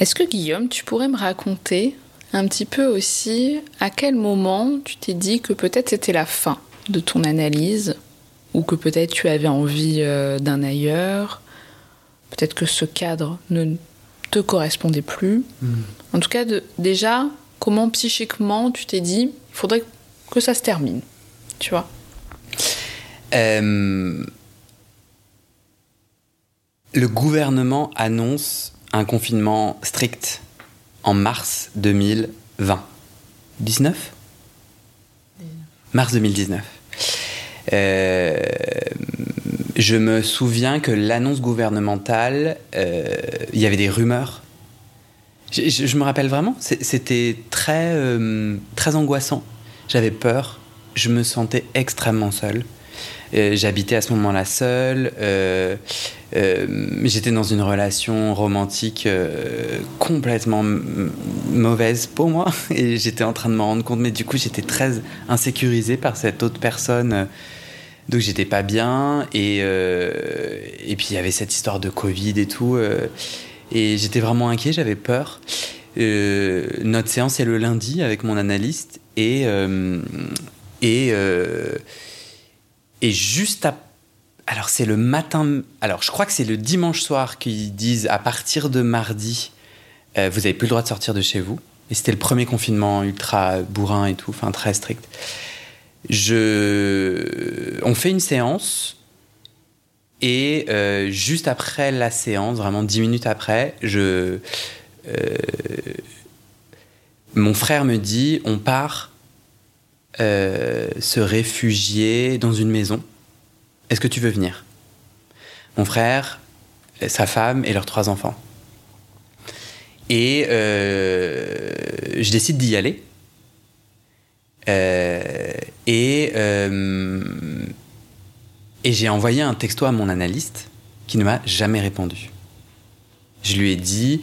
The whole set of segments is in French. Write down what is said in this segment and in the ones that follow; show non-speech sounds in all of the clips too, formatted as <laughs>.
Est-ce que Guillaume, tu pourrais me raconter un petit peu aussi à quel moment tu t'es dit que peut-être c'était la fin de ton analyse ou que peut-être tu avais envie euh, d'un ailleurs, peut-être que ce cadre ne te correspondait plus. Hmm. En tout cas, de- déjà, comment psychiquement tu t'es dit, il faudrait que ça se termine, tu vois? Euh, le gouvernement annonce un confinement strict en mars 2020. 19 Mars 2019. Euh, je me souviens que l'annonce gouvernementale, euh, il y avait des rumeurs. Je, me rappelle vraiment, c'était très, euh, très angoissant. J'avais peur, je me sentais extrêmement seul. Euh, J'habitais à ce moment-là seul. euh, euh, J'étais dans une relation romantique complètement mauvaise pour moi. <laughs> Et j'étais en train de m'en rendre compte. Mais du coup, j'étais très insécurisé par cette autre personne. Donc, j'étais pas bien. Et, et puis, il y avait cette histoire de Covid et tout. et j'étais vraiment inquiet, j'avais peur. Notre séance est le lundi avec mon analyste. Et. et et juste à... Alors c'est le matin... Alors je crois que c'est le dimanche soir qu'ils disent à partir de mardi, euh, vous avez plus le droit de sortir de chez vous. Et c'était le premier confinement ultra bourrin et tout, enfin très strict. Je... On fait une séance et euh, juste après la séance, vraiment dix minutes après, je... euh, Mon frère me dit, on part euh, se réfugier dans une maison. Est-ce que tu veux venir? Mon frère, sa femme et leurs trois enfants. Et euh, je décide d'y aller. Euh, et et j'ai envoyé un texto à mon analyste qui ne m'a jamais répondu. Je lui ai dit,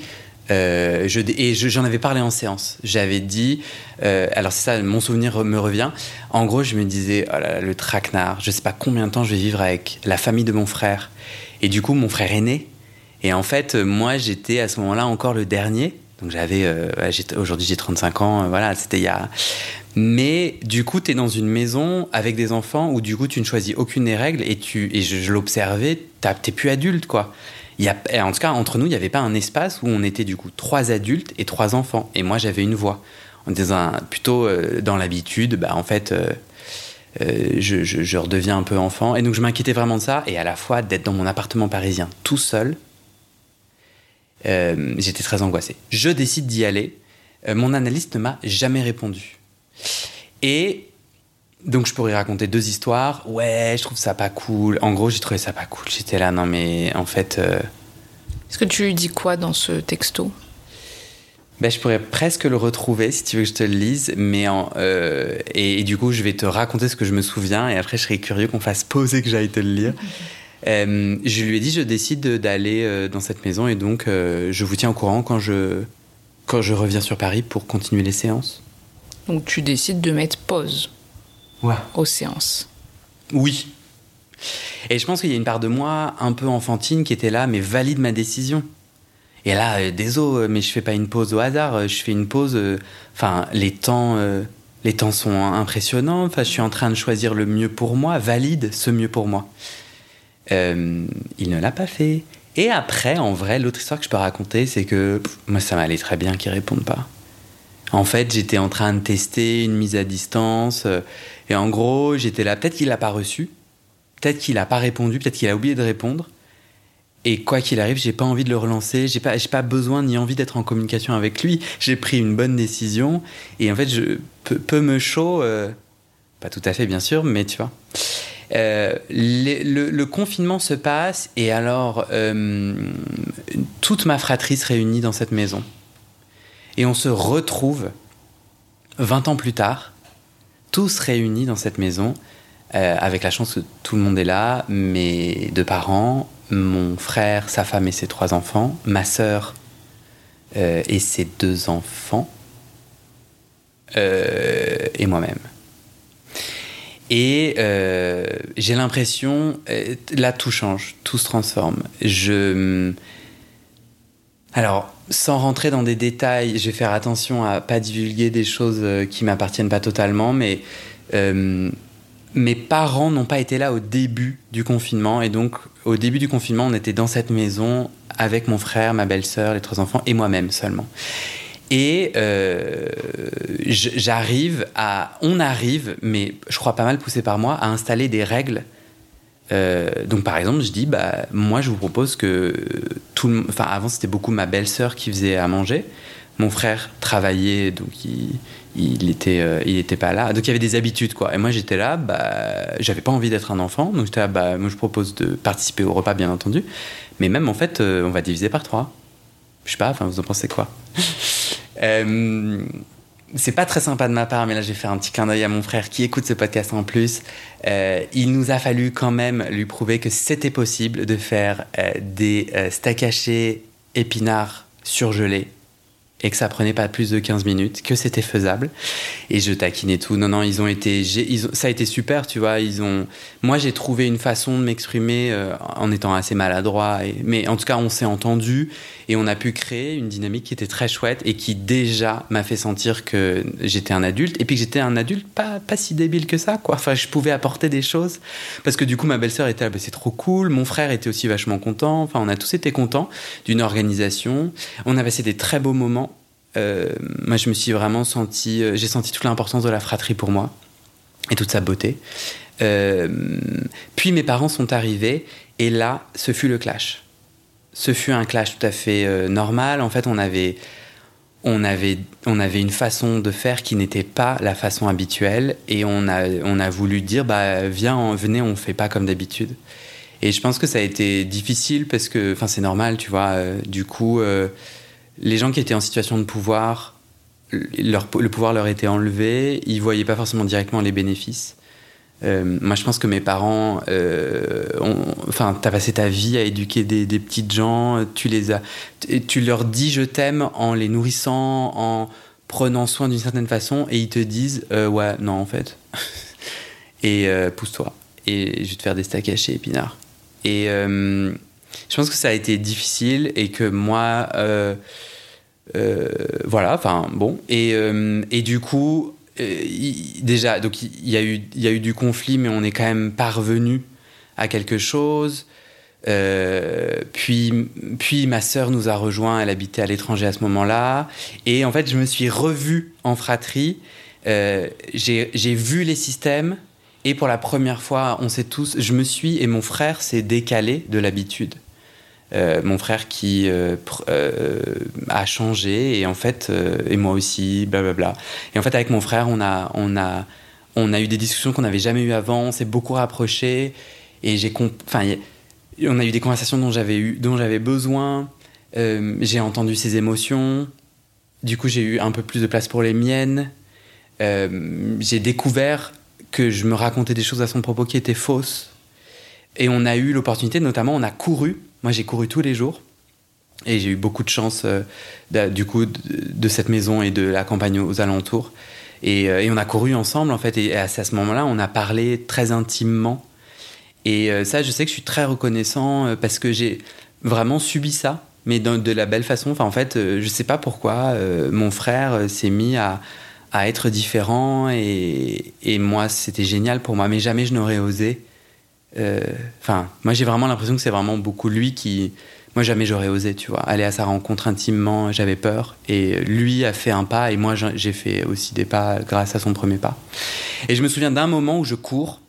euh, je, et je- j'en avais parlé en séance. J'avais dit, euh, alors c'est ça, mon souvenir me revient. En gros, je me disais, oh là là, le traquenard, je sais pas combien de temps je vais vivre avec la famille de mon frère. Et du coup, mon frère aîné. Et en fait, moi, j'étais à ce moment-là encore le dernier. Donc j'avais, euh, aujourd'hui j'ai 35 ans, voilà, c'était il y a. Mais du coup, tu es dans une maison avec des enfants où du coup tu ne choisis aucune des règles et tu et je, je l'observais, t'es plus adulte quoi. Et en tout cas, entre nous, il n'y avait pas un espace où on était du coup trois adultes et trois enfants. Et moi, j'avais une voix. On était plutôt euh, dans l'habitude, bah, en fait, euh, euh, je, je- redeviens un peu enfant. Et donc, je m'inquiétais vraiment de ça. Et à la fois, d'être dans mon appartement parisien tout seul, j'étais très angoissé. Je décide d'y aller. Mon analyste ne m'a jamais répondu. Et donc je pourrais raconter deux histoires. Ouais, je trouve ça pas cool. En gros, j'ai trouvé ça pas cool. J'étais là, non mais en fait, euh, Est-ce que tu lui dis quoi dans ce texto? Ben, je pourrais presque le retrouver si tu veux que je te le lise. Mais en, euh, et, et du coup, je vais te raconter ce que je me souviens. Et après, je serais curieux qu'on fasse pause et que j'aille te le lire. <laughs> Euh, je lui ai dit, je décide de- d'aller dans cette maison et donc je vous tiens au courant quand je, quand je reviens sur Paris pour continuer les séances. Donc tu décides de mettre pause Ouais. aux séances. Oui. Et je pense qu'il y a une part de moi un peu enfantine qui était là, mais valide ma décision. Et là, euh, désolé, mais je fais pas une pause au hasard, je fais une pause. Enfin, les temps, les temps sont impressionnants. Enfin, je suis en train de choisir le mieux pour moi, valide ce mieux pour moi. il ne l'a pas fait. Et après, en vrai, l'autre histoire que je peux raconter, c'est que moi, ça m'allait très bien qu'ils répondent pas. En fait, j'étais en train de tester une mise à distance. et en gros, j'étais là. Peut-être qu'il l'a pas reçu. Peut-être qu'il n'a pas répondu. Peut-être qu'il a oublié de répondre. Et quoi qu'il arrive, j'ai pas envie de le relancer. J'ai pas, pas besoin ni envie d'être en communication avec lui. J'ai pris une bonne décision. Et en fait, je peu, me chaud, euh, pas tout à fait bien sûr, mais tu vois. Euh, le, confinement se passe et alors euh, toute ma fratrie se réunit dans cette maison. Et on se retrouve 20 ans plus tard, tous réunis dans cette maison, avec la chance que tout le monde est là, mes deux parents, mon frère, sa femme et ses trois enfants, ma sœur euh, et ses deux enfants, euh, et moi-même. Et euh, j'ai l'impression, là tout change, tout se transforme. Je, alors, sans rentrer dans des détails, je vais faire attention à pas divulguer des choses qui m'appartiennent pas totalement, mais mes parents n'ont pas été là au début du confinement. Et donc, au début du confinement, on était dans cette maison avec mon frère, ma belle-sœur, les trois enfants et moi-même seulement. Et euh, j'arrive à. On arrive, mais je crois pas mal poussé par moi, à installer des règles. Euh, donc, par exemple, je dis, bah, moi, je vous propose que tout le. Enfin, avant, c'était beaucoup ma belle-sœur qui faisait à manger. Mon frère travaillait, donc il il était, euh, il était pas là. Donc il y avait des habitudes, quoi. Et moi j'étais là, bah, j'avais pas envie d'être un enfant, donc j'étais là, bah, moi je propose de participer au repas, bien entendu. Mais même en fait, euh, on va diviser par trois. Je sais pas, enfin, vous en pensez quoi? <laughs> C'est pas très sympa de ma part, mais là j'ai fait un petit clin d'œil à mon frère qui écoute ce podcast en plus. il nous a fallu quand même lui prouver que c'était possible de faire des steaks hachés épinards surgelés et que ça prenait pas plus de 15 minutes, que c'était faisable. Et je taquinais tout. Non, non, ils ont été, ça a été super, tu vois. Ils ont, moi, j'ai trouvé une façon de m'exprimer euh, en étant assez maladroit. Mais en tout cas, on s'est entendu et on a pu créer une dynamique qui était très chouette et qui déjà m'a fait sentir que j'étais un adulte et puis que j'étais un adulte pas, pas si débile que ça, quoi. Enfin, je pouvais apporter des choses parce que du coup, ma belle-sœur était là, bah, c'est trop cool. Mon frère était aussi vachement content. Enfin, on a tous été contents d'une organisation. On a passé des très beaux moments euh, moi, je me suis vraiment senti, euh, j'ai senti toute l'importance de la fratrie pour moi et toute sa beauté. Euh, puis mes parents sont arrivés et là, ce fut le clash. Ce fut un clash tout à fait normal. En fait, on avait, on avait, on avait une façon de faire qui n'était pas la façon habituelle et on a, on a voulu dire, bah viens, venez, on fait pas comme d'habitude. Et je pense que ça a été difficile parce que, enfin, c'est normal, tu vois. du coup les gens qui étaient en situation de pouvoir, leur, le pouvoir leur était enlevé, ils voyaient pas forcément directement les bénéfices. Euh, moi, je pense que mes parents, euh, enfin, t'as passé ta vie à éduquer des, petites gens, tu les as, tu leur dis je t'aime en les nourrissant, en prenant soin d'une certaine façon, et ils te disent euh, ouais, non en fait, <laughs> et euh, pousse-toi, et je vais te faire des steaks hachés épinards. Et je pense que ça a été difficile et que moi, voilà, enfin bon. Et du coup, déjà, donc il y, a eu, du conflit, mais on est quand même parvenu à quelque chose. puis, puis ma sœur nous a rejoint, elle habitait à l'étranger à ce moment-là. Et en fait, je me suis revu en fratrie. j'ai vu les systèmes. Et pour la première fois, on sait tous, je me suis et mon frère s'est décalé de l'habitude. Euh, mon frère qui euh, euh, a changé et en fait et moi aussi blablabla et en fait avec mon frère on a on a on a eu des discussions qu'on n'avait jamais eues avant on s'est beaucoup rapprochés et j'ai enfin on a eu des conversations dont j'avais eu dont j'avais besoin j'ai entendu ses émotions du coup j'ai eu un peu plus de place pour les miennes j'ai découvert que je me racontais des choses à son propos qui étaient fausses et on a eu l'opportunité notamment on a couru moi, j'ai couru tous les jours. Et j'ai eu beaucoup de chance, euh, du coup, de, cette maison et de la campagne aux alentours. Euh, et, on a couru ensemble, en fait. Et à, ce moment-là, on a parlé très intimement. Et euh, ça, je sais que je suis très reconnaissant parce que j'ai vraiment subi ça. mais de la belle façon. Enfin, en fait, je sais pas pourquoi mon frère s'est mis à, à, être différent et, et moi, c'était génial pour moi, mais jamais je n'aurais osé. Enfin, moi, j'ai vraiment l'impression que c'est vraiment beaucoup lui qui. Moi, jamais j'aurais osé, tu vois, aller à sa rencontre intimement, j'avais peur. Et lui a fait un pas et moi, j'ai fait aussi des pas grâce à son premier pas. Et je me souviens d'un moment où je cours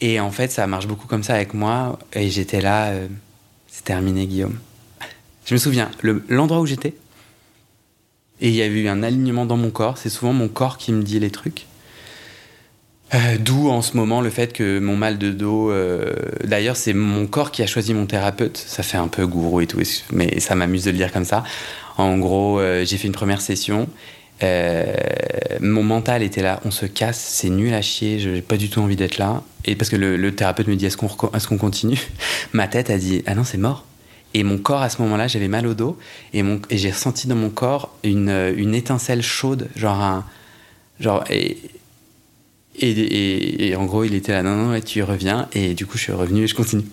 et en fait, ça marche beaucoup comme ça avec moi. Et j'étais là, euh, c'est terminé, Guillaume. <laughs> Je me souviens, l'endroit où j'étais, et il y a eu un alignement dans mon corps. C'est souvent mon corps qui me dit les trucs. Euh, d'où en ce moment le fait que mon mal de dos. Euh, d'ailleurs, c'est mon corps qui a choisi mon thérapeute. Ça fait un peu gourou et tout, mais ça m'amuse de le dire comme ça. En gros, j'ai fait une première session euh, mon mental était là, on se casse, c'est nul à chier, j'ai pas du tout envie d'être là. Et parce que le, thérapeute me dit est-ce qu'on est qu'on continue? <laughs> Ma tête a dit ah non c'est mort. Et mon corps à ce moment-là, j'avais mal au dos et, et j'ai ressenti dans mon corps une, une étincelle chaude, genre un genre et, et, et, en gros, il était là, non, non, tu reviens. Et du coup, je suis revenu et je continue.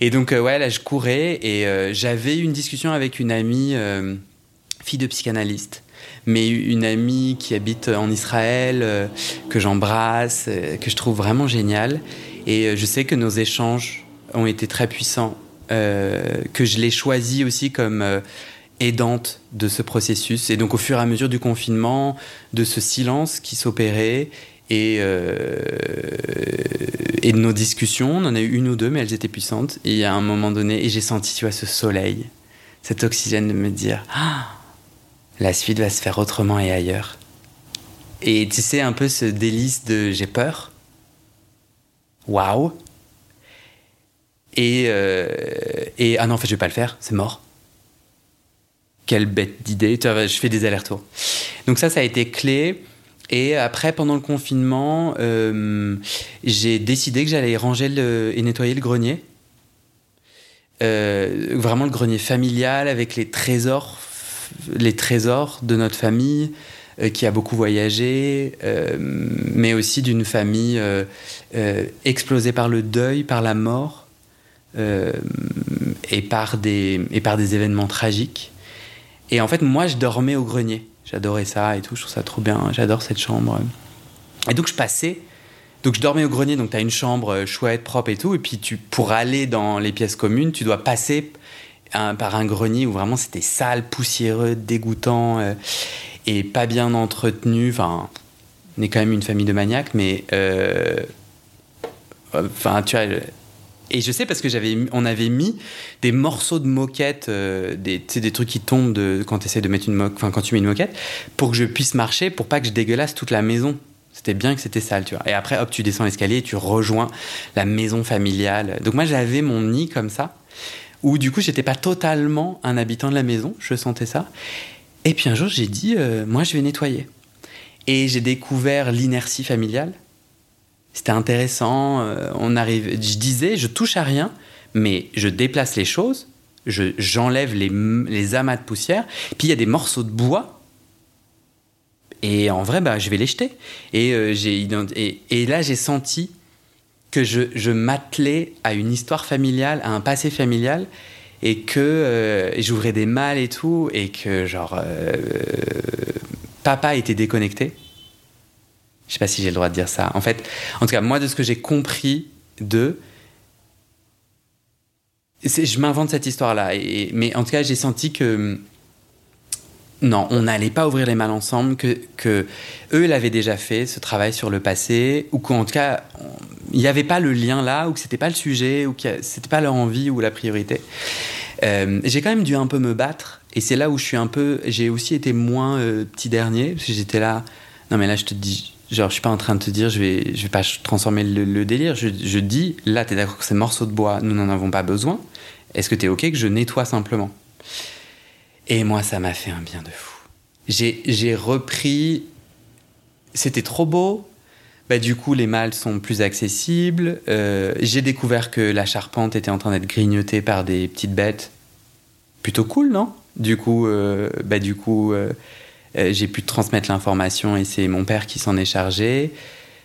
Et donc, euh, ouais, là, je courais et euh, j'avais une discussion avec une amie, fille de psychanalyste, mais une amie qui habite en Israël, euh, que j'embrasse, euh, que je trouve vraiment géniale. Et euh, je sais que nos échanges ont été très puissants, que je l'ai choisie aussi comme aidante de ce processus. Et donc au fur et à mesure du confinement, de ce silence qui s'opérait, et, de nos discussions, on en a eu une ou deux, mais elles étaient puissantes. Et à un moment donné, et j'ai senti, tu vois, ce soleil, cet oxygène de me dire, ah, la suite va se faire autrement et ailleurs. Et tu sais, un peu ce délice de j'ai peur. Waouh. Et, euh, et ah non, en fait, je vais pas le faire, c'est mort. Quelle bête d'idée. Je fais des allers-retours. Donc, ça, ça a été clé. Et après, pendant le confinement, euh, j'ai décidé que j'allais ranger et nettoyer le grenier. Euh, vraiment le grenier familial avec les trésors les trésors de notre famille euh, qui a beaucoup voyagé, mais aussi d'une famille explosée par le deuil, par la mort et par des événements tragiques. Et en fait, moi, je dormais au grenier. J'adorais ça et tout, je trouve ça trop bien, j'adore cette chambre. Et donc, je passais. Donc, je dormais au grenier, donc tu as une chambre chouette, propre et tout. Et puis, tu, pour aller dans les pièces communes, tu dois passer par un grenier où vraiment c'était sale, poussiéreux, dégoûtant euh, et pas bien entretenu. Enfin, on est quand même une famille de maniaques, mais euh, enfin, tu vois. Et je sais parce que j'avais, on avait mis des morceaux de moquette, euh, des, trucs qui tombent de, quand, de mettre une quand tu mets une moquette, pour que je puisse marcher, pour pas que je dégueulasse toute la maison. C'était bien que c'était sale, tu vois. Et après, hop, tu descends l'escalier et tu rejoins la maison familiale. Donc moi, j'avais mon nid comme ça où du coup j'étais pas totalement un habitant de la maison, je sentais ça. Et puis un jour j'ai dit, euh, moi je vais nettoyer. Et j'ai découvert l'inertie familiale. C'était intéressant. Euh, on arrive, je disais, je touche à rien, mais je déplace les choses, j'enlève les, les amas de poussière. Puis il y a des morceaux de bois. Et en vrai, bah, je vais les jeter. Et, euh, et, là, j'ai senti que je, je m'attelais à une histoire familiale, à un passé familial, et que euh, j'ouvrais des malles et tout, et que genre papa était déconnecté. Je sais pas si j'ai le droit de dire ça. En fait, en tout cas, moi de ce que j'ai compris de, je m'invente cette histoire-là, mais en tout cas, j'ai senti que non, on n'allait pas ouvrir les malles ensemble, que, que eux l'avaient déjà fait, ce travail sur le passé, ou qu'en tout cas, il n'y avait pas le lien là, ou que c'était pas le sujet, ou que c'était pas leur envie ou la priorité. Euh, j'ai quand même dû un peu me battre, et c'est là où je suis un peu. J'ai aussi été moins euh, petit dernier, parce que j'étais là. Non, mais là, je te dis, genre, je suis pas en train de te dire, je vais, je vais pas transformer le, délire. Je, je, dis, là, tu es d'accord que ces morceaux de bois, nous n'en avons pas besoin. Est-ce que tu es OK que je nettoie simplement? Et moi, ça m'a fait un bien de fou. J'ai repris. C'était trop beau. Bah, du coup, les mâles sont plus accessibles. Euh, j'ai découvert que la charpente était en train d'être grignotée par des petites bêtes. Plutôt cool, non? Du coup, euh, bah, du coup euh, j'ai pu transmettre l'information et c'est mon père qui s'en est chargé.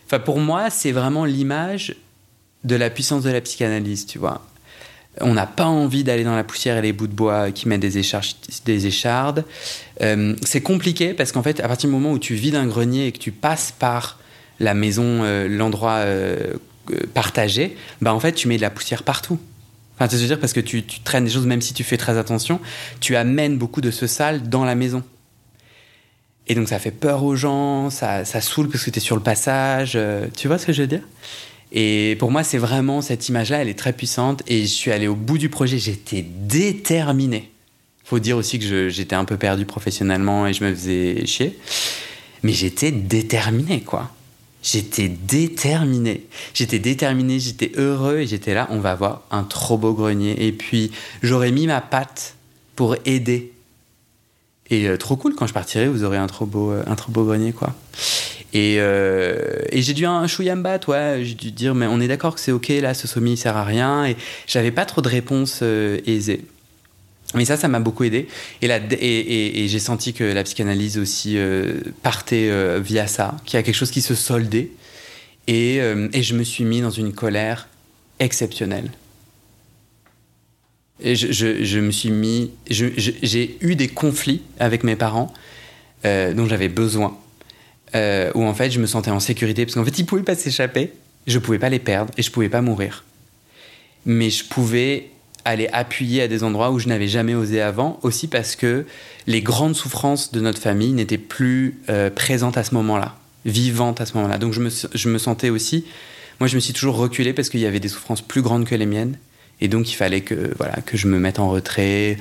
Enfin, pour moi, c'est vraiment l'image de la puissance de la psychanalyse, tu vois. On n'a pas envie d'aller dans la poussière et les bouts de bois qui mettent des, des échardes. Euh, c'est compliqué parce qu'en fait, à partir du moment où tu vides un grenier et que tu passes par la maison, euh, l'endroit partagé, bah en fait, tu mets de la poussière partout. Enfin, tu veux dire? Parce que tu, traînes des choses, même si tu fais très attention, tu amènes beaucoup de ce sale dans la maison. Et donc ça fait peur aux gens, ça, ça saoule parce que tu es sur le passage. tu vois ce que je veux dire? Et pour moi, c'est vraiment cette image-là, elle est très puissante. Et je suis allé au bout du projet, j'étais déterminé. Faut dire aussi que j'étais un peu perdu professionnellement et je me faisais chier. Mais j'étais déterminé, quoi. J'étais déterminé. J'étais déterminé, j'étais heureux et j'étais là, on va avoir un trop beau grenier. Et puis, j'aurais mis ma patte pour aider. Et euh, trop cool, quand je partirai, vous aurez un trop beau, euh, un trop beau grenier, quoi. Euh, et, j'ai dû un chouïa ouais. J'ai dû dire, mais on est d'accord que c'est ok, là, ce sommet, il sert à rien. Et j'avais pas trop de réponses euh, aisées. Mais ça, ça m'a beaucoup aidé. Et, et, j'ai senti que la psychanalyse aussi euh, partait via ça, qu'il y a quelque chose qui se soldait. Et, je me suis mis dans une colère exceptionnelle. Et je, me suis mis. J'ai eu des conflits avec mes parents dont j'avais besoin euh, où en fait je me sentais en sécurité parce qu'en fait ils pouvaient pas s'échapper, je pouvais pas les perdre et je pouvais pas mourir. Mais je pouvais aller appuyer à des endroits où je n'avais jamais osé avant, aussi parce que les grandes souffrances de notre famille n'étaient plus euh, présentes à ce moment-là, vivantes à ce moment-là. Donc je me, je me sentais aussi, moi je me suis toujours reculé parce qu'il y avait des souffrances plus grandes que les miennes, et donc il fallait que, voilà, que je me mette en retrait,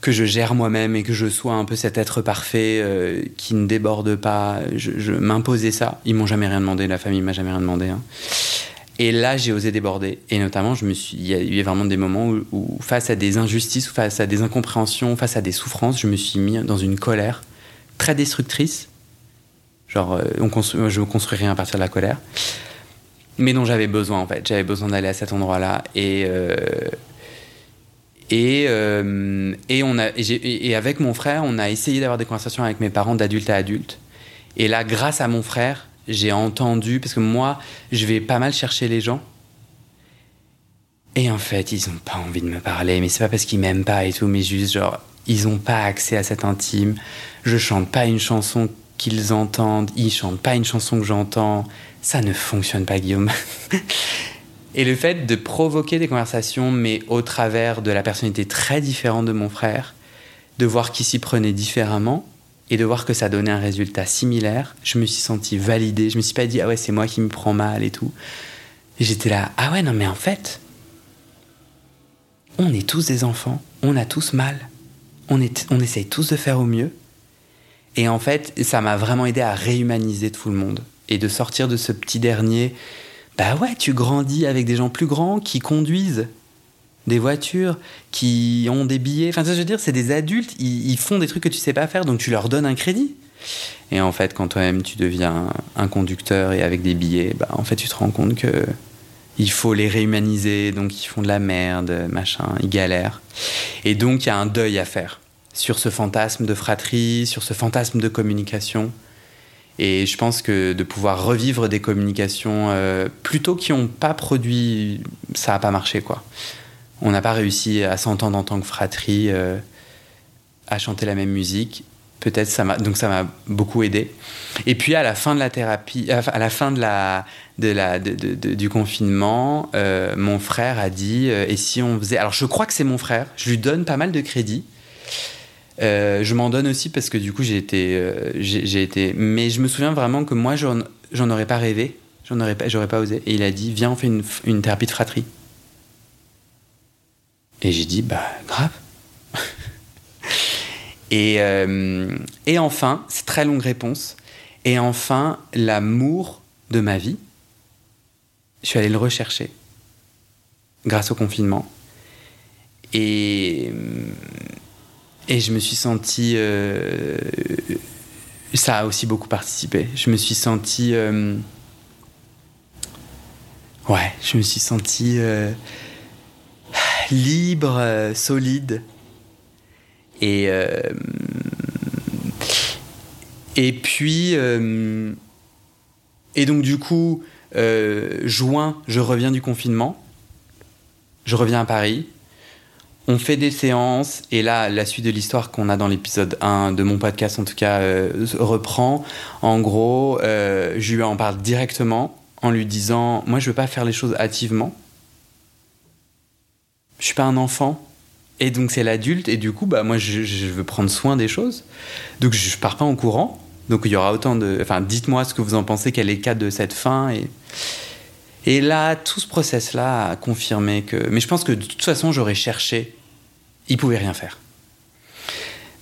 que je gère moi-même et que je sois un peu cet être parfait euh, qui ne déborde pas. Je, m'imposais ça. Ils m'ont jamais rien demandé, la famille m'a jamais rien demandé. Hein. Et là, j'ai osé déborder. Et notamment, je me suis, il y a eu vraiment des moments où, face à des injustices, face à des incompréhensions, face à des souffrances, je me suis mis dans une colère très destructrice. Genre, euh, on construit, je ne construis rien à partir de la colère. Mais dont j'avais besoin, en fait. J'avais besoin d'aller à cet endroit-là. Et, euh, et, euh, et, et, avec mon frère, on a essayé d'avoir des conversations avec mes parents d'adulte à adulte. Et là, grâce à mon frère, j'ai entendu, parce que moi, je vais pas mal chercher les gens. Et en fait, ils ont pas envie de me parler, mais c'est pas parce qu'ils m'aiment pas et tout, mais juste genre, ils ont pas accès à cet intime. Je chante pas une chanson qu'ils entendent, ils chantent pas une chanson que j'entends. Ça ne fonctionne pas, Guillaume. Et le fait de provoquer des conversations, mais au travers de la personnalité très différente de mon frère, de voir qu'il s'y prenait différemment et de voir que ça donnait un résultat similaire, je me suis senti validé. Je me suis pas dit, ah ouais, c'est moi qui me prends mal et tout. J'étais là, ah ouais, non, mais en fait, on est tous des enfants, on a tous mal, on, est, on essaye tous de faire au mieux. Et en fait, ça m'a vraiment aidé à réhumaniser tout le monde et de sortir de ce petit dernier bah ouais, tu grandis avec des gens plus grands qui conduisent des voitures, qui ont des billets. Enfin, je veux dire, c'est des adultes, ils, font des trucs que tu sais pas faire, donc tu leur donnes un crédit. Et en fait, quand toi-même tu deviens un conducteur et avec des billets, bah en fait, tu te rends compte que il faut les réhumaniser, donc ils font de la merde, machin, ils galèrent. Et donc, il y a un deuil à faire sur ce fantasme de fratrie, sur ce fantasme de communication. Et je pense que de pouvoir revivre des communications euh, plutôt qui n'ont pas produit, ça n'a pas marché quoi. On n'a pas réussi à s'entendre en tant que fratrie, euh, à chanter la même musique. Peut-être ça m'a donc ça m'a beaucoup aidé. Et puis à la fin de la thérapie, à la fin du confinement, euh, mon frère a dit et si on faisait alors je crois que c'est mon frère, je lui donne pas mal de crédit. Euh, je m'en donne aussi parce que du coup j'ai été, euh, j'ai été. Mais je me souviens vraiment que moi j'en aurais pas rêvé, j'en aurais pas, j'aurais pas osé. Et il a dit viens on fait une, thérapie de fratrie. Et j'ai dit bah grave. <laughs> et, euh, et enfin, c'est très longue réponse. Et enfin, l'amour de ma vie, je suis allé le rechercher grâce au confinement. Et et je me suis senti. Euh, ça a aussi beaucoup participé. Je me suis senti. Euh, ouais, je me suis senti euh, libre, solide. Et. et puis. et donc, du coup, juin, je reviens du confinement. je reviens à Paris. On fait des séances et là, la suite de l'histoire qu'on a dans l'épisode 1 de mon podcast, en tout cas, euh, reprend. En gros, euh, je lui en parle directement en lui disant Moi, je veux pas faire les choses hâtivement. Je suis pas un enfant. Et donc, c'est l'adulte. Et du coup, bah, moi, je, veux prendre soin des choses. Donc, je, pars pas en courant. Donc, il y aura autant de. Enfin, dites-moi ce que vous en pensez, quel est le cadre de cette fin. Et. Et là, tout ce process-là a confirmé que. Mais je pense que de toute façon, j'aurais cherché il pouvait rien faire.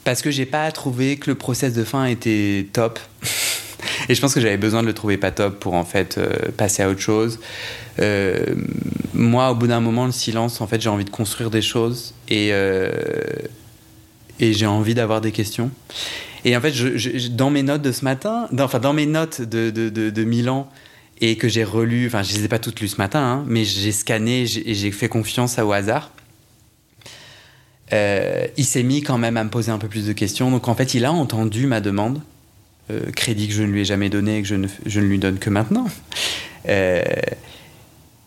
Parce que j'ai pas trouvé que le process de fin était top. <laughs> Et je pense que j'avais besoin de le trouver pas top pour en fait euh, passer à autre chose. Euh, moi, au bout d'un moment, le silence, en fait, j'ai envie de construire des choses et, euh, et j'ai envie d'avoir des questions. Et en fait, dans mes notes de ce matin, dans, enfin dans mes notes de, de, de, de Milan et que j'ai relu, enfin je les ai pas toutes lues ce matin, hein, mais j'ai scanné et j'ai fait confiance au hasard. Euh, il s'est mis quand même à me poser un peu plus de questions. Donc en fait, il a entendu ma demande, euh, crédit que je ne lui ai jamais donné et que je ne, je ne lui donne que maintenant. Euh,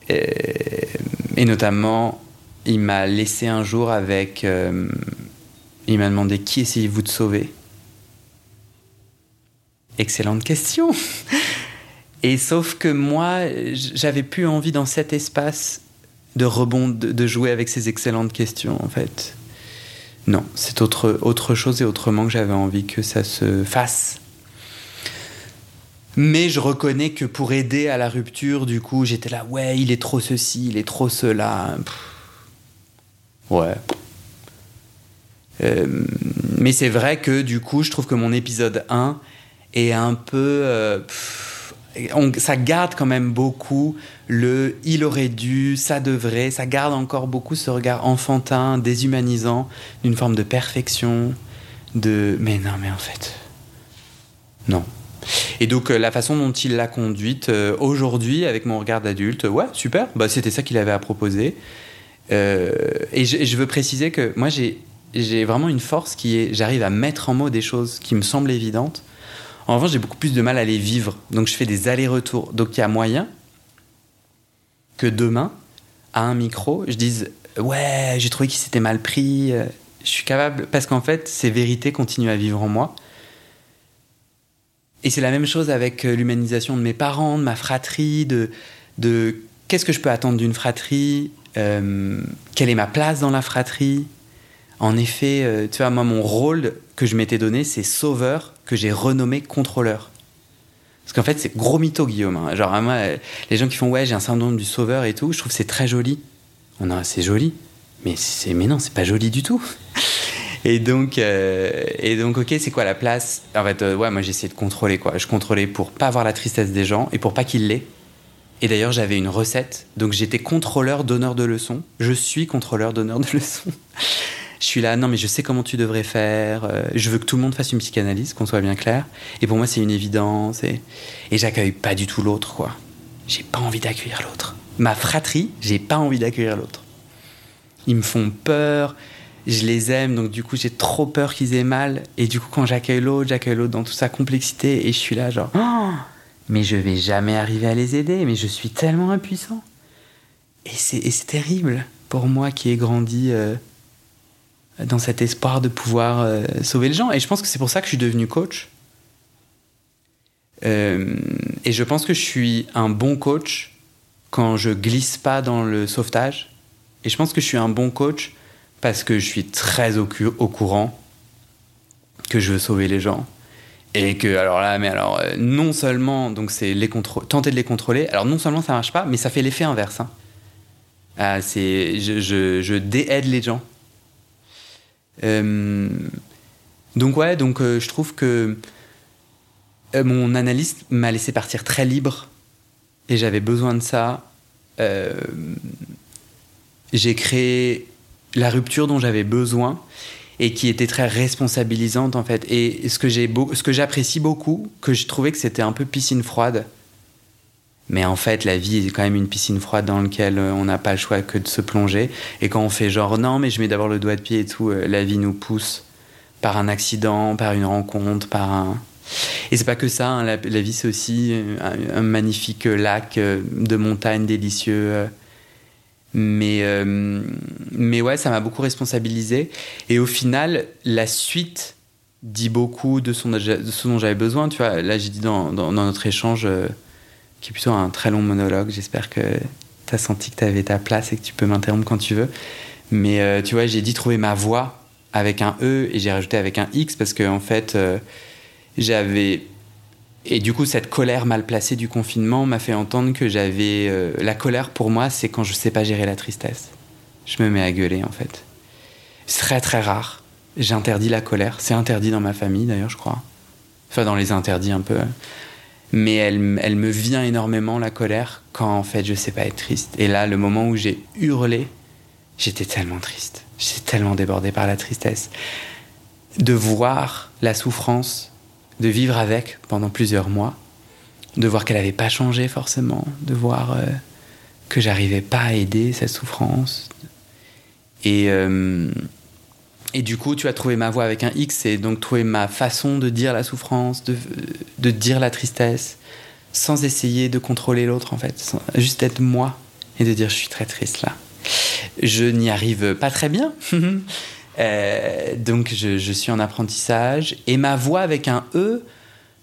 et notamment, il m'a laissé un jour avec... il m'a demandé qui essayez-vous de sauver? Excellente question. <laughs> Et sauf que moi, j'avais plus envie dans cet espace de rebond, de jouer avec ces excellentes questions, en fait. Non, c'est autre, chose et autrement que j'avais envie que ça se fasse. Mais je reconnais que pour aider à la rupture, du coup, j'étais là, ouais, il est trop ceci, il est trop cela. Ouais. Euh, mais c'est vrai que du coup, je trouve que mon épisode 1 est un peu... Euh, ça garde quand même beaucoup le il aurait dû, ça devrait, ça garde encore beaucoup ce regard enfantin, déshumanisant, d'une forme de perfection, de mais non, mais en fait, non. Et donc euh, la façon dont il l'a conduite euh, aujourd'hui avec mon regard d'adulte, ouais, super, bah, c'était ça qu'il avait à proposer. Euh, et je, je, veux préciser que moi j'ai vraiment une force qui est, j'arrive à mettre en mots des choses qui me semblent évidentes en revanche, j'ai beaucoup plus de mal à les vivre. Donc je fais des allers-retours. Donc il y a moyen que demain, à un micro, je dise Ouais, j'ai trouvé qu'il s'était mal pris. Je suis capable. Parce qu'en fait, ces vérités continuent à vivre en moi. Et c'est la même chose avec euh, l'humanisation de mes parents, de ma fratrie, de, de qu'est-ce que je peux attendre d'une fratrie, euh, quelle est ma place dans la fratrie. En effet, euh, tu vois, moi, mon rôle que je m'étais donné, c'est sauveur que j'ai renommé contrôleur. Parce qu'en fait, c'est gros mytho, Guillaume. Hein. Genre, moi, les gens qui font ouais, j'ai un syndrome du sauveur et tout, je trouve c'est très joli. On a, c'est joli, mais c'est, mais non, c'est pas joli du tout. <laughs> Et donc, euh, et donc, ok, c'est quoi la place? En fait, euh, ouais, moi essayé de contrôler quoi. Je contrôlais pour pas avoir la tristesse des gens et pour pas qu'ils l'aient. Et d'ailleurs, j'avais une recette. Donc, j'étais contrôleur donneur de leçons. Je suis contrôleur donneur de leçons <laughs> je suis là, non, mais je sais comment tu devrais faire, euh, je veux que tout le monde fasse une psychanalyse, qu'on soit bien clair. Et pour moi, c'est une évidence. Et, j'accueille pas du tout l'autre, quoi. J'ai pas envie d'accueillir l'autre. Ma fratrie, j'ai pas envie d'accueillir l'autre. Ils me font peur, je les aime, donc du coup, j'ai trop peur qu'ils aient mal. Et du coup, quand j'accueille l'autre, j'accueille l'autre dans toute sa complexité. Et je suis là, genre, oh, mais je vais jamais arriver à les aider, mais je suis tellement impuissant. Et c'est terrible pour moi qui ai grandi. Euh, dans cet espoir de pouvoir euh, sauver les gens. Et je pense que c'est pour ça que je suis devenu coach. Euh, et je pense que je suis un bon coach quand je glisse pas dans le sauvetage. Et je pense que je suis un bon coach parce que je suis très au, courant que je veux sauver les gens. Et que, alors là, mais alors, euh, non seulement, donc c'est les tenter de les contrôler, alors non seulement ça marche pas, mais ça fait l'effet inverse. Hein. Ah, je, je, je déaide les gens. Euh, donc ouais, donc euh, je trouve que euh, mon analyste m'a laissé partir très libre et j'avais besoin de ça. j'ai créé la rupture dont j'avais besoin et qui était très responsabilisante en fait. Et ce que ce que j'apprécie beaucoup, que je trouvais que c'était un peu piscine froide. Mais en fait, la vie est quand même une piscine froide dans laquelle euh, on n'a pas le choix que de se plonger. Et quand on fait genre non, mais je mets d'abord le doigt de pied et tout, euh, la vie nous pousse par un accident, par une rencontre, par un. Et c'est pas que ça, hein, la, vie c'est aussi un, magnifique lac euh, de montagne délicieux. Mais, euh, mais ouais, ça m'a beaucoup responsabilisé. Et au final, la suite dit beaucoup de, ce dont j'avais besoin. Tu vois, là, j'ai dit dans, dans, notre échange, euh, qui est plutôt un très long monologue, j'espère que tu as senti que tu avais ta place et que tu peux m'interrompre quand tu veux. Mais euh, tu vois, j'ai dit trouver ma voix avec un E et j'ai rajouté avec un X parce que, en fait, j'avais et du coup, cette colère mal placée du confinement m'a fait entendre que j'avais. Euh, la colère pour moi, c'est quand je sais pas gérer la tristesse. Je me mets à gueuler en fait. C'est très très rare. J'interdis la colère. C'est interdit dans ma famille d'ailleurs, je crois. Enfin, dans les interdits un peu. Mais elle, elle me vient énormément la colère quand en fait je sais pas être triste. Et là, le moment où j'ai hurlé, j'étais tellement triste. J'étais tellement débordé par la tristesse. De voir la souffrance de vivre avec pendant plusieurs mois, de voir qu'elle n'avait pas changé forcément, de voir euh, que j'arrivais pas à aider sa souffrance. Et, euh, et du coup, tu as trouvé ma voix avec un X, et donc trouver ma façon de dire la souffrance, de, de dire la tristesse, sans essayer de contrôler l'autre en fait, juste être moi et de dire je suis très triste là. Je n'y arrive pas très bien. <laughs> Euh, donc je, suis en apprentissage et ma voix avec un E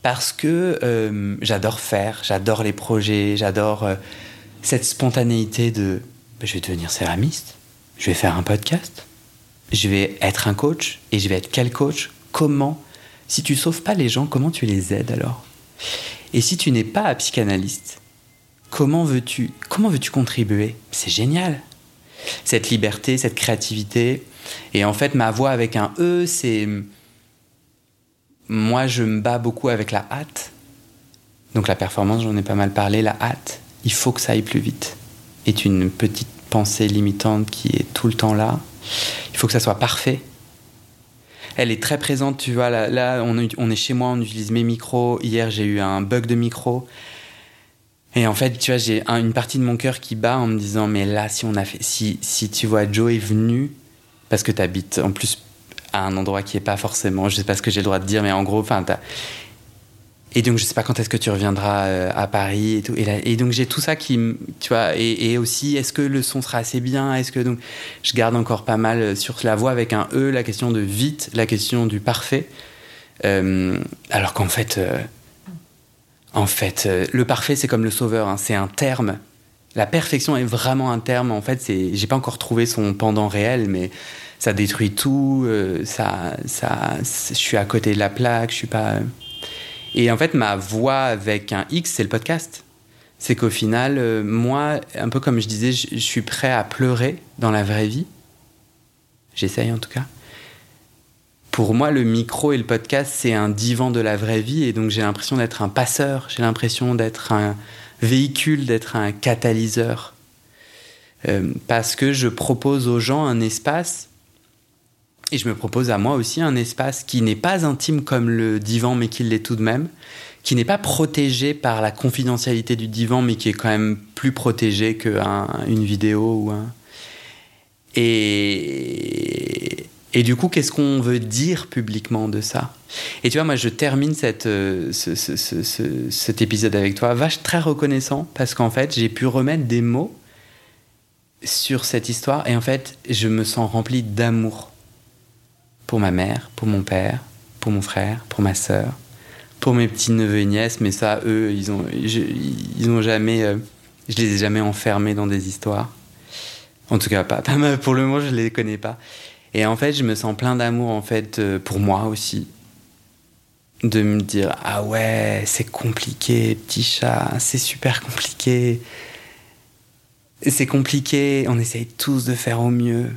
parce que euh, j'adore faire, j'adore les projets, j'adore euh, cette spontanéité de ben, je vais devenir céramiste, je vais faire un podcast, je vais être un coach et je vais être quel coach? Comment? Si tu sauves pas les gens, comment tu les aides alors? Et si tu n'es pas psychanalyste, comment veux-tu comment veux-tu contribuer? C'est génial. Cette liberté, cette créativité, et en fait, ma voix avec un E, c'est. Moi, je me bats beaucoup avec la hâte. Donc, la performance, j'en ai pas mal parlé. La hâte, il faut que ça aille plus vite. Est une petite pensée limitante qui est tout le temps là. Il faut que ça soit parfait. Elle est très présente, tu vois. Là, on, est chez moi, on utilise mes micros. Hier, j'ai eu un bug de micro. Et en fait, tu vois, j'ai une partie de mon cœur qui bat en me disant, mais là, si on a fait, si, si tu vois, Joe est venu parce que tu habites en plus à un endroit qui est pas forcément, je sais pas ce que j'ai le droit de dire, mais en gros, enfin, et donc je sais pas quand est-ce que tu reviendras euh, à Paris et tout. Et, donc j'ai tout ça qui, tu vois, et, aussi est-ce que le son sera assez bien, est-ce que donc je garde encore pas mal euh, sur la voix avec un E, la question de vite, la question du parfait, euh, alors qu'en fait, en fait, le parfait c'est comme le sauveur, hein, c'est un terme la perfection est vraiment un terme. En fait, c'est, j'ai pas encore trouvé son pendant réel, mais ça détruit tout. Ça, ça, je suis à côté de la plaque. Je suis pas. Et en fait, ma voix avec un X, c'est le podcast. C'est qu'au final, euh, moi, un peu comme je disais, je, suis prêt à pleurer dans la vraie vie. J'essaye en tout cas. Pour moi, le micro et le podcast, c'est un divan de la vraie vie, et donc j'ai l'impression d'être un passeur. J'ai l'impression d'être un, véhicule, d'être un catalyseur. Euh, parce que je propose aux gens un espace, et je me propose à moi aussi un espace qui n'est pas intime comme le divan, mais qui l'est tout de même, qui n'est pas protégé par la confidentialité du divan, mais qui est quand même plus protégé qu'une vidéo. Et, du coup, qu'est-ce qu'on veut dire publiquement de ça? Et tu vois, moi, je termine euh, cet épisode avec toi, vache très reconnaissant, parce qu'en fait, j'ai pu remettre des mots sur cette histoire, et en fait, je me sens rempli d'amour pour ma mère, pour mon père, pour mon frère, pour ma sœur, pour mes petits neveux et nièces, mais ça, eux, ils ont, ils ont jamais, euh, je les ai jamais enfermés dans des histoires. En tout cas, pas, pas pour le moment, je les connais pas. Et en fait, je me sens plein d'amour en fait euh, pour moi aussi. De me dire ah ouais, c'est compliqué, petit chat, c'est super compliqué. C'est compliqué, on essaye tous de faire au mieux.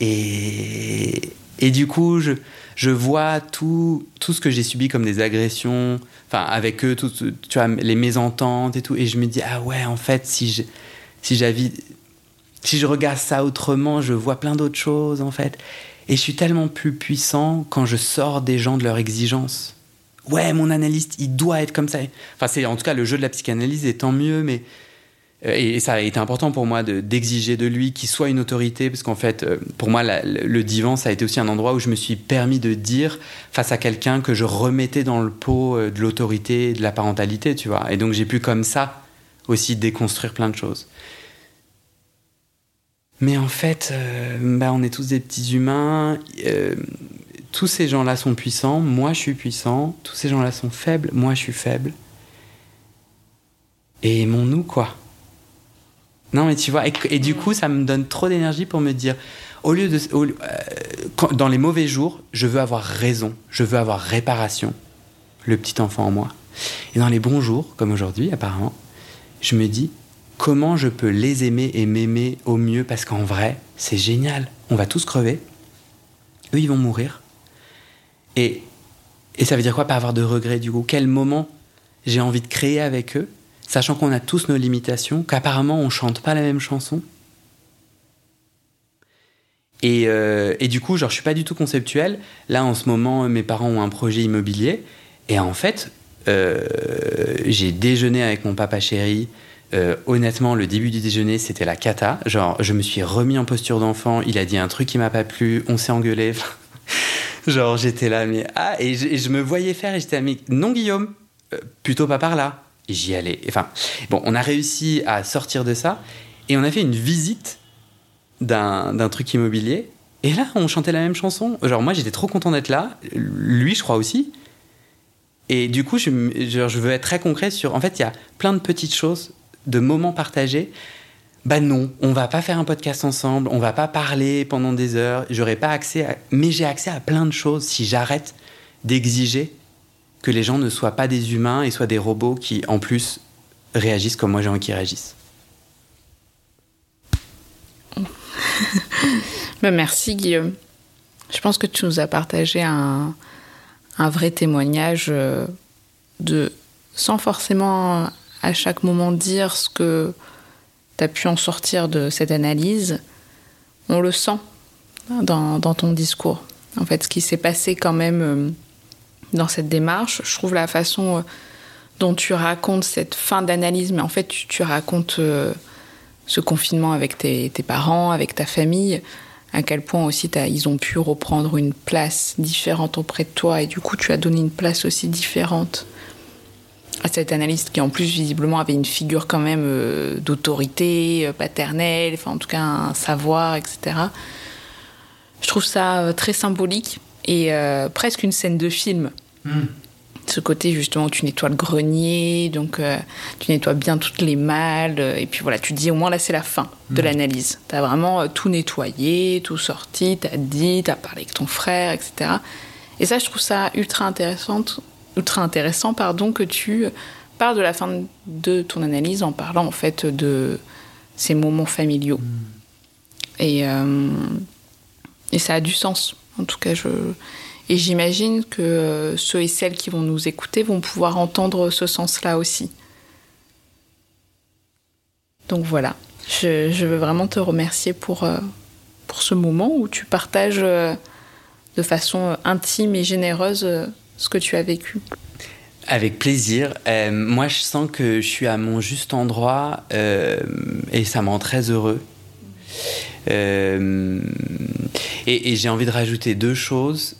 Et, et du coup, je, je vois tout, tout ce que j'ai subi comme des agressions, enfin avec eux, tout, les mésententes et tout. Et je me dis, ah ouais, en fait, si si j'avais si je regarde ça autrement, je vois plein d'autres choses en fait. Et je suis tellement plus puissant quand je sors des gens de leur exigence. Ouais, mon analyste, il doit être comme ça. Enfin, c'est en tout cas le jeu de la psychanalyse est tant mieux, mais et ça a été important pour moi d'exiger de, lui qu'il soit une autorité, parce qu'en fait, euh, pour moi, le divan, ça a été aussi un endroit où je me suis permis de dire face à quelqu'un que je remettais dans le pot euh, de l'autorité, de la parentalité, tu vois. Et donc j'ai pu comme ça aussi déconstruire plein de choses. Mais en fait, euh, bah, on est tous des petits humains. Euh, tous ces gens-là sont puissants, moi je suis puissant. Tous ces gens-là sont faibles, moi je suis faible. Et aimons-nous, quoi? Non, mais tu vois, et, du coup, ça me donne trop d'énergie pour me dire, au lieu de. Euh, dans les mauvais jours, je veux avoir raison, je veux avoir réparation, le petit enfant en moi. Et dans les bons jours, comme aujourd'hui, apparemment, je me dis, comment je peux les aimer et m'aimer au mieux parce qu'en vrai, c'est génial. On va tous crever. Eux, ils vont mourir. Et, et ça veut dire quoi pas avoir de regrets du coup? Quel moment j'ai envie de créer avec eux, sachant qu'on a tous nos limitations, qu'apparemment on chante pas la même chanson et, euh, et, du coup, genre, je suis pas du tout conceptuel. Là, en ce moment, mes parents ont un projet immobilier. Et en fait, euh, j'ai déjeuné avec mon papa chéri euh, honnêtement, le début du déjeuner, c'était la cata. Genre, je me suis remis en posture d'enfant. Il a dit un truc qui m'a pas plu. On s'est engueulé. <laughs> Genre, j'étais là, mais ah, et je, me voyais faire et j'étais mais non, Guillaume, plutôt pas par là. J'y allais. Enfin, bon, on a réussi à sortir de ça et on a fait une visite d'un truc immobilier. Et là, on chantait la même chanson. Genre, moi, j'étais trop content d'être là. Lui, je crois aussi. Et du coup, je, je veux être très concret sur. En fait, il y a plein de petites choses de moments partagés, bah non, on va pas faire un podcast ensemble, on va pas parler pendant des heures, j'aurai pas accès à... Mais j'ai accès à plein de choses si j'arrête d'exiger que les gens ne soient pas des humains et soient des robots qui, en plus, réagissent comme moi j'ai envie qu'ils réagissent. <laughs> Ben, merci Guillaume. Je pense que tu nous as partagé un, vrai témoignage euh, de, sans forcément à chaque moment dire ce que tu as pu en sortir de cette analyse, on le sent dans, ton discours. En fait, ce qui s'est passé quand même euh, dans cette démarche, je trouve la façon euh, dont tu racontes cette fin d'analyse, mais en fait, tu, racontes euh, ce confinement avec tes, parents, avec ta famille, à quel point aussi ils ont pu reprendre une place différente auprès de toi, et du coup, tu as donné une place aussi différente à cet analyste qui en plus visiblement avait une figure quand même euh, d'autorité paternelle, enfin en tout cas un savoir, etc. Je trouve ça très symbolique et presque une scène de film. Hmm. Ce côté justement où tu nettoies le grenier, donc tu nettoies bien toutes les malles, et puis voilà, tu dis au moins là c'est la fin de hmm. l'analyse. Tu as vraiment tout nettoyé, tout sorti, tu as dit, tu as parlé avec ton frère, etc. Et ça je trouve ça ultra intéressant ultra intéressant pardon, que tu parles de la fin de ton analyse en parlant en fait de ces moments familiaux. Hmm. Et, euh, et ça a du sens. En tout cas, je... Et j'imagine que ceux et celles qui vont nous écouter vont pouvoir entendre ce sens-là aussi. Donc voilà, je, veux vraiment te remercier pour, euh, pour ce moment où tu partages euh, de façon intime et généreuse ce que tu as vécu avec plaisir. Euh, moi, je sens que je suis à mon juste endroit euh, et ça me rend très heureux. Euh, et, j'ai envie de rajouter deux choses.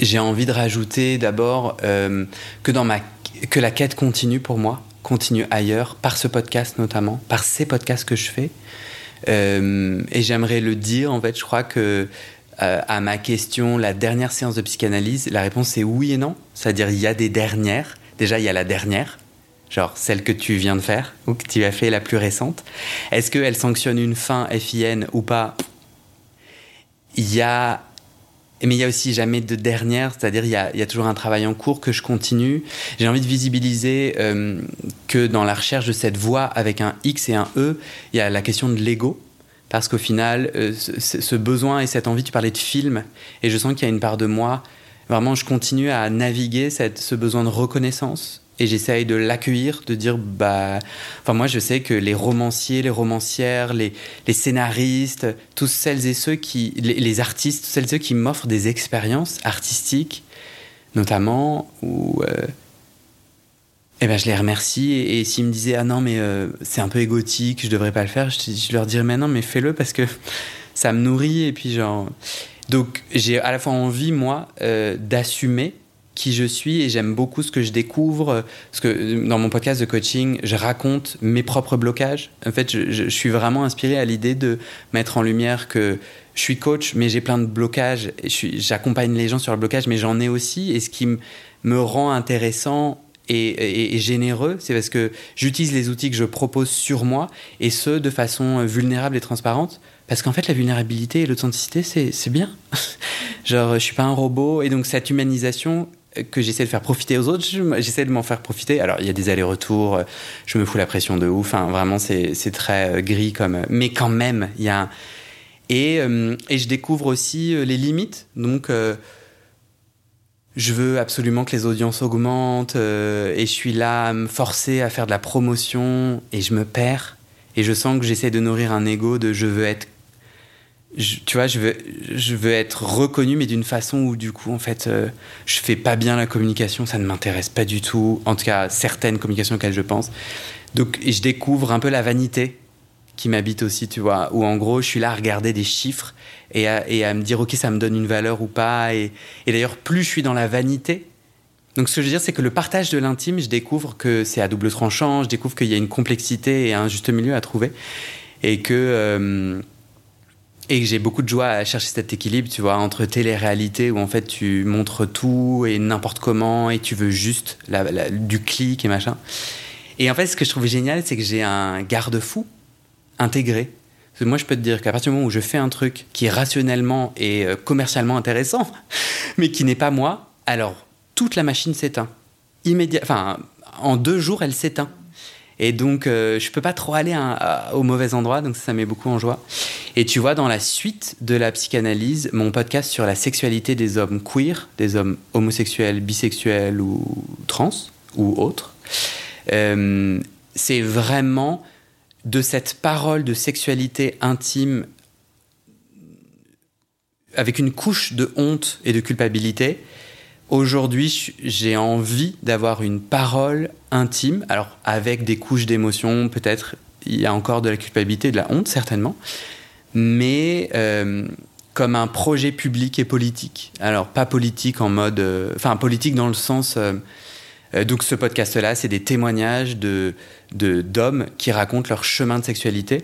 j'ai envie de rajouter d'abord que que la quête continue pour moi, continue ailleurs, par ce podcast notamment, par ces podcasts que je fais. et j'aimerais le dire, en fait, je crois que euh, à ma question, la dernière séance de psychanalyse, la réponse est oui et non. C'est-à-dire, il y a des dernières. Déjà, il y a la dernière, genre celle que tu viens de faire ou que tu as fait la plus récente. Est-ce qu'elle sanctionne une fin FIN ou pas? Il y a. Mais il y a aussi jamais de dernière, c'est-à-dire il y, a, toujours un travail en cours que je continue. J'ai envie de visibiliser euh, que dans la recherche de cette voix avec un X et un E, il y a la question de l'ego parce qu'au final, euh, ce, besoin et cette envie, tu parlais de film, et je sens qu'il y a une part de moi, vraiment, je continue à naviguer cette, ce besoin de reconnaissance, et j'essaye de l'accueillir, de dire, bah, enfin, moi, je sais que les romanciers, les romancières, les, les scénaristes, tous celles et ceux qui, les, artistes, celles et ceux qui m'offrent des expériences artistiques, notamment, ou. Euh, eh ben, je les remercie. Et, s'ils me disaient, ah non, mais euh, c'est un peu égotique, je devrais pas le faire, je, leur dirais, mais non, mais fais-le parce que ça me nourrit. Et puis, genre. Donc, j'ai à la fois envie, moi, euh, d'assumer qui je suis et j'aime beaucoup ce que je découvre. Parce que dans mon podcast de coaching, je raconte mes propres blocages. En fait, je, suis vraiment inspiré à l'idée de mettre en lumière que je suis coach, mais j'ai plein de blocages. J'accompagne les gens sur le blocage, mais j'en ai aussi. Et ce qui me rend intéressant et, généreux, c'est parce que j'utilise les outils que je propose sur moi, et ce, de façon vulnérable et transparente. Parce qu'en fait, la vulnérabilité et l'authenticité, c'est bien. <laughs> Genre, je suis pas un robot, et donc cette humanisation que j'essaie de faire profiter aux autres, j'essaie de m'en faire profiter. Alors, il y a des allers-retours, je me fous la pression de ouf, enfin, vraiment, c'est très euh, gris comme... Mais quand même, il y a... Et, euh, et, je découvre aussi euh, les limites, donc je veux absolument que les audiences augmentent euh, et je suis là à me forcer à faire de la promotion et je me perds et je sens que j'essaie de nourrir un ego de je veux être tu vois je veux je veux être reconnu mais d'une façon où du coup en fait euh, je fais pas bien la communication ça ne m'intéresse pas du tout en tout cas certaines communications auxquelles je pense donc je découvre un peu la vanité qui m'habite aussi, tu vois, où en gros, je suis là à regarder des chiffres et à, et à me dire, ok, ça me donne une valeur ou pas. Et, et d'ailleurs, plus je suis dans la vanité, donc ce que je veux dire, c'est que le partage de l'intime, je découvre que c'est à double tranchant, je découvre qu'il y a une complexité et un juste milieu à trouver, et que, euh, et que j'ai beaucoup de joie à chercher cet équilibre, tu vois, entre télé-réalité, où en fait tu montres tout et n'importe comment, et tu veux juste du clic et machin. Et en fait, ce que je trouve génial, c'est que j'ai un garde-fou intégré. moi, je peux te dire qu'à partir du moment où je fais un truc qui est rationnellement et euh, commercialement intéressant, <laughs> mais qui n'est pas moi, alors toute la machine s'éteint. Immédiat, enfin, en deux jours, elle s'éteint. Et donc, euh, je peux pas trop aller au mauvais endroit, donc ça, met beaucoup en joie. Et tu vois, dans la suite de la psychanalyse, mon podcast sur la sexualité des hommes queer, des hommes homosexuels, bisexuels ou trans, ou autres, euh, c'est vraiment de cette parole de sexualité intime avec une couche de honte et de culpabilité, aujourd'hui j'ai envie d'avoir une parole intime, alors avec des couches d'émotion, peut-être il y a encore de la culpabilité, de la honte certainement, mais euh, comme un projet public et politique. Alors pas politique en mode, euh, enfin politique dans le sens euh, euh, donc ce podcast-là, c'est des témoignages de, d'hommes qui racontent leur chemin de sexualité.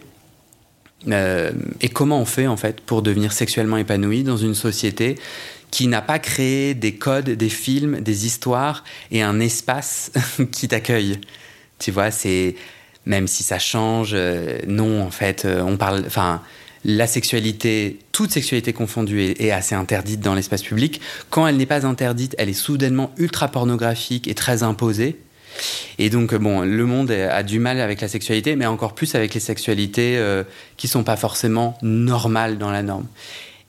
Et comment on fait en fait pour devenir sexuellement épanoui dans une société qui n'a pas créé des codes, des films, des histoires et un espace <laughs> qui t'accueille. Tu vois, c'est même si ça change, euh, non en fait, on parle, enfin la sexualité, toute sexualité confondue, est, assez interdite dans l'espace public. Quand elle n'est pas interdite, elle est soudainement ultra pornographique et très imposée. Et donc, bon, le monde a du mal avec la sexualité, mais encore plus avec les sexualités euh, qui sont pas forcément normales dans la norme.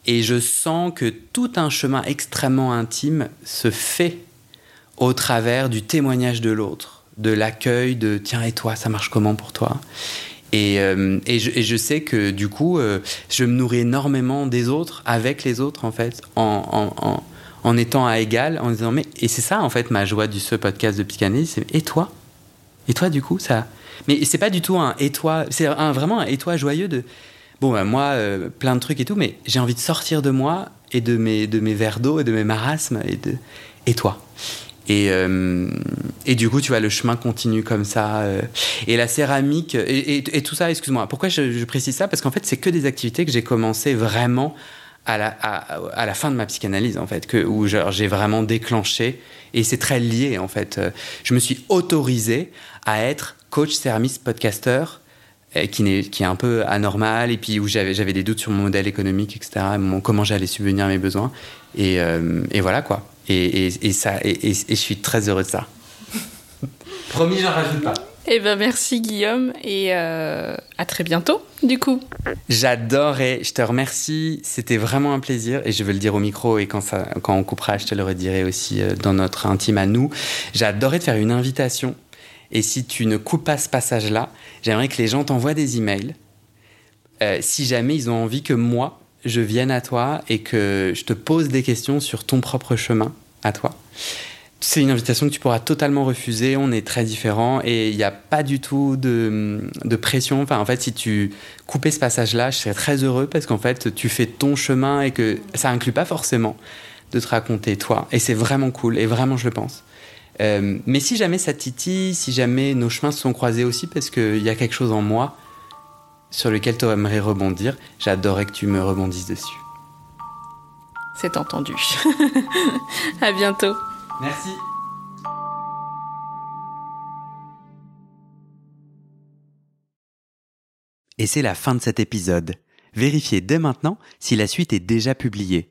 Et je sens que tout un chemin extrêmement intime se fait au travers du témoignage de l'autre, de l'accueil de tiens et toi, ça marche comment pour toi? Et, euh, et, je, je, sais que du coup, euh, je me nourris énormément des autres, avec les autres en fait, en, en, en étant à égal, en disant mais et c'est ça en fait ma joie du ce podcast de psychanalyse, c'est et toi, et toi du coup ça, mais c'est pas du tout un et toi, c'est un, vraiment un et toi joyeux de bon bah, moi euh, plein de trucs et tout, mais j'ai envie de sortir de moi et de mes de mes verres d'eau et de mes marasmes et de et toi et, euh, et, du coup, tu vois, le chemin continue comme ça. Euh. et la céramique, et, tout ça, excuse-moi, pourquoi je, précise ça? Parce qu'en fait, c'est que des activités que j'ai commencé vraiment à la, à, la, fin de ma psychanalyse, en fait, que, où j'ai vraiment déclenché. Et c'est très lié, en fait. Je me suis autorisé à être coach, céramiste, podcasteur, qui, est, qui est un peu anormal, et puis où j'avais des doutes sur mon modèle économique, etc., comment j'allais subvenir à mes besoins. Et, euh, et voilà, quoi. Et, ça, et, je suis très heureux de ça. <laughs> Promis, j'en rajoute pas. Eh ben merci Guillaume et euh, à très bientôt du coup. J'adorais, je te remercie, c'était vraiment un plaisir et je veux le dire au micro et quand, ça, quand on coupera je te le redirai aussi euh, dans notre intime à nous. J'adorais te faire une invitation et si tu ne coupes pas ce passage-là, j'aimerais que les gens t'envoient des emails euh, si jamais ils ont envie que moi je vienne à toi et que je te pose des questions sur ton propre chemin à toi. C'est une invitation que tu pourras totalement refuser, on est très différents et il n'y a pas du tout de, pression. Enfin, en fait, si tu coupais ce passage-là, je serais très heureux parce qu'en fait, tu fais ton chemin et que ça inclut pas forcément de te raconter toi. Et c'est vraiment cool, et vraiment je le pense. Euh, mais si jamais ça titille, si jamais nos chemins se sont croisés aussi, parce qu'il y a quelque chose en moi sur lequel tu aimerais rebondir, j'adorerais que tu me rebondisses dessus. C'est entendu. <laughs> à bientôt. Merci. Et c'est la fin de cet épisode. Vérifiez dès maintenant si la suite est déjà publiée.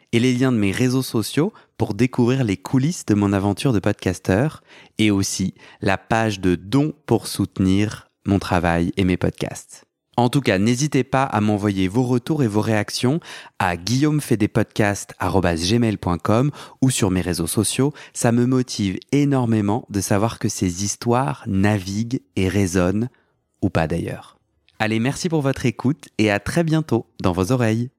et les liens de mes réseaux sociaux pour découvrir les coulisses de mon aventure de podcasteur et aussi la page de dons pour soutenir mon travail et mes podcasts. En tout cas, n'hésitez pas à m'envoyer vos retours et vos réactions à guillaumefedepodcast.com ou sur mes réseaux sociaux. Ça me motive énormément de savoir que ces histoires naviguent et résonnent, ou pas d'ailleurs. Allez, merci pour votre écoute et à très bientôt dans vos oreilles.